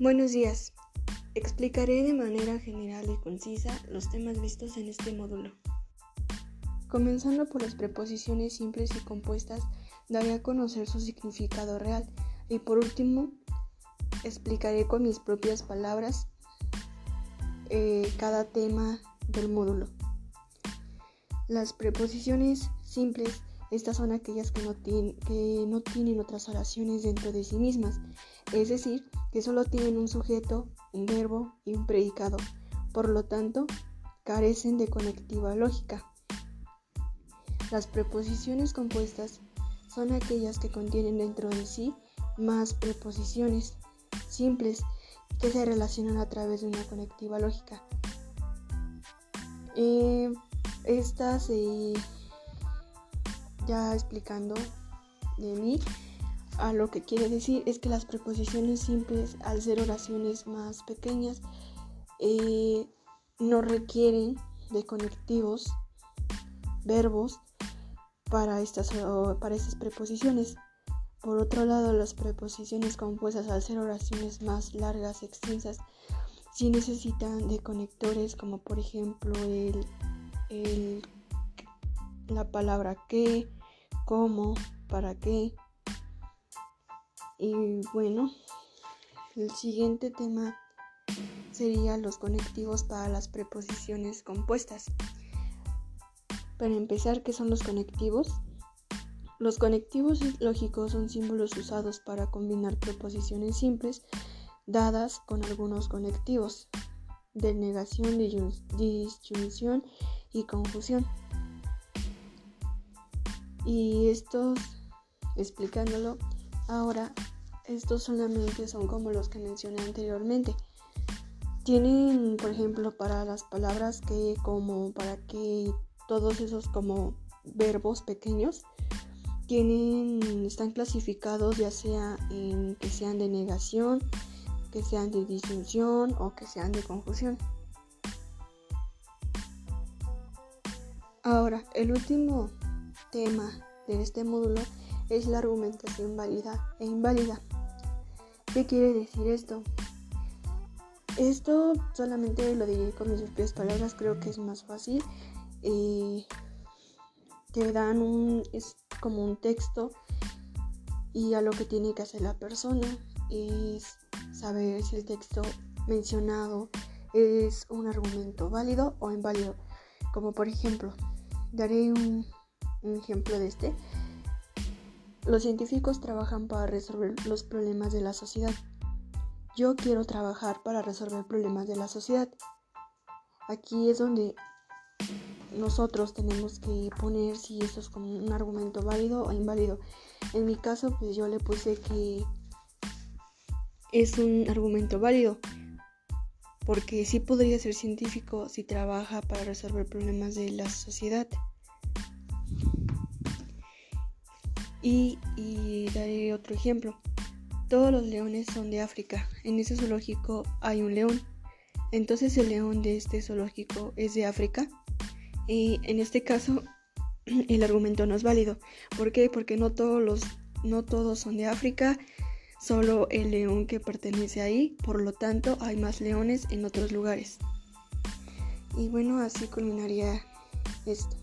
Buenos días. Explicaré de manera general y concisa los temas vistos en este módulo. Comenzando por las preposiciones simples y compuestas, daré a conocer su significado real y por último explicaré con mis propias palabras eh, cada tema del módulo. Las preposiciones simples, estas son aquellas que no, que no tienen otras oraciones dentro de sí mismas, es decir, que solo tienen un sujeto, un verbo y un predicado. Por lo tanto, carecen de conectiva lógica. Las preposiciones compuestas son aquellas que contienen dentro de sí más preposiciones simples que se relacionan a través de una conectiva lógica. Eh, estas, eh, ya explicando de mí, a lo que quiere decir es que las preposiciones simples, al ser oraciones más pequeñas, eh, no requieren de conectivos, verbos, para estas, para preposiciones. Por otro lado, las preposiciones compuestas, al ser oraciones más largas, extensas, sí necesitan de conectores como por ejemplo el, el, la palabra que, cómo, para qué, y bueno, el siguiente tema sería los conectivos para las preposiciones compuestas. Para empezar, ¿qué son los conectivos? Los conectivos lógicos son símbolos usados para combinar preposiciones simples dadas con algunos conectivos de negación, disyunción y confusión. Y estos, explicándolo, ahora estos solamente son como los que mencioné anteriormente. Tienen, por ejemplo, para las palabras que, como, para que, todos esos como verbos pequeños, tienen, están clasificados ya sea en que sean de negación, que sean de disyunción o que sean de confusión. Ahora, el último tema de este módulo es la argumentación válida e inválida. ¿Qué quiere decir esto? Esto solamente lo diré con mis propias palabras, creo que es más fácil. Eh, te dan un, es como un texto y a lo que tiene que hacer la persona es saber si el texto mencionado es un argumento válido o inválido. Como por ejemplo, daré un, un ejemplo de este. Los científicos trabajan para resolver los problemas de la sociedad. Yo quiero trabajar para resolver problemas de la sociedad. Aquí es donde nosotros tenemos que poner si esto es como un argumento válido o inválido. En mi caso, pues yo le puse que es un argumento válido, porque sí podría ser científico si trabaja para resolver problemas de la sociedad. Y, daré otro ejemplo. Todos los leones son de África. En ese zoológico hay un león. Entonces el león de este zoológico es de África. Y en este caso el argumento no es válido. ¿Por qué? Porque no todos los no todos son de África, solo el león que pertenece ahí, por lo tanto hay más leones en otros lugares. Y bueno, así culminaría esto.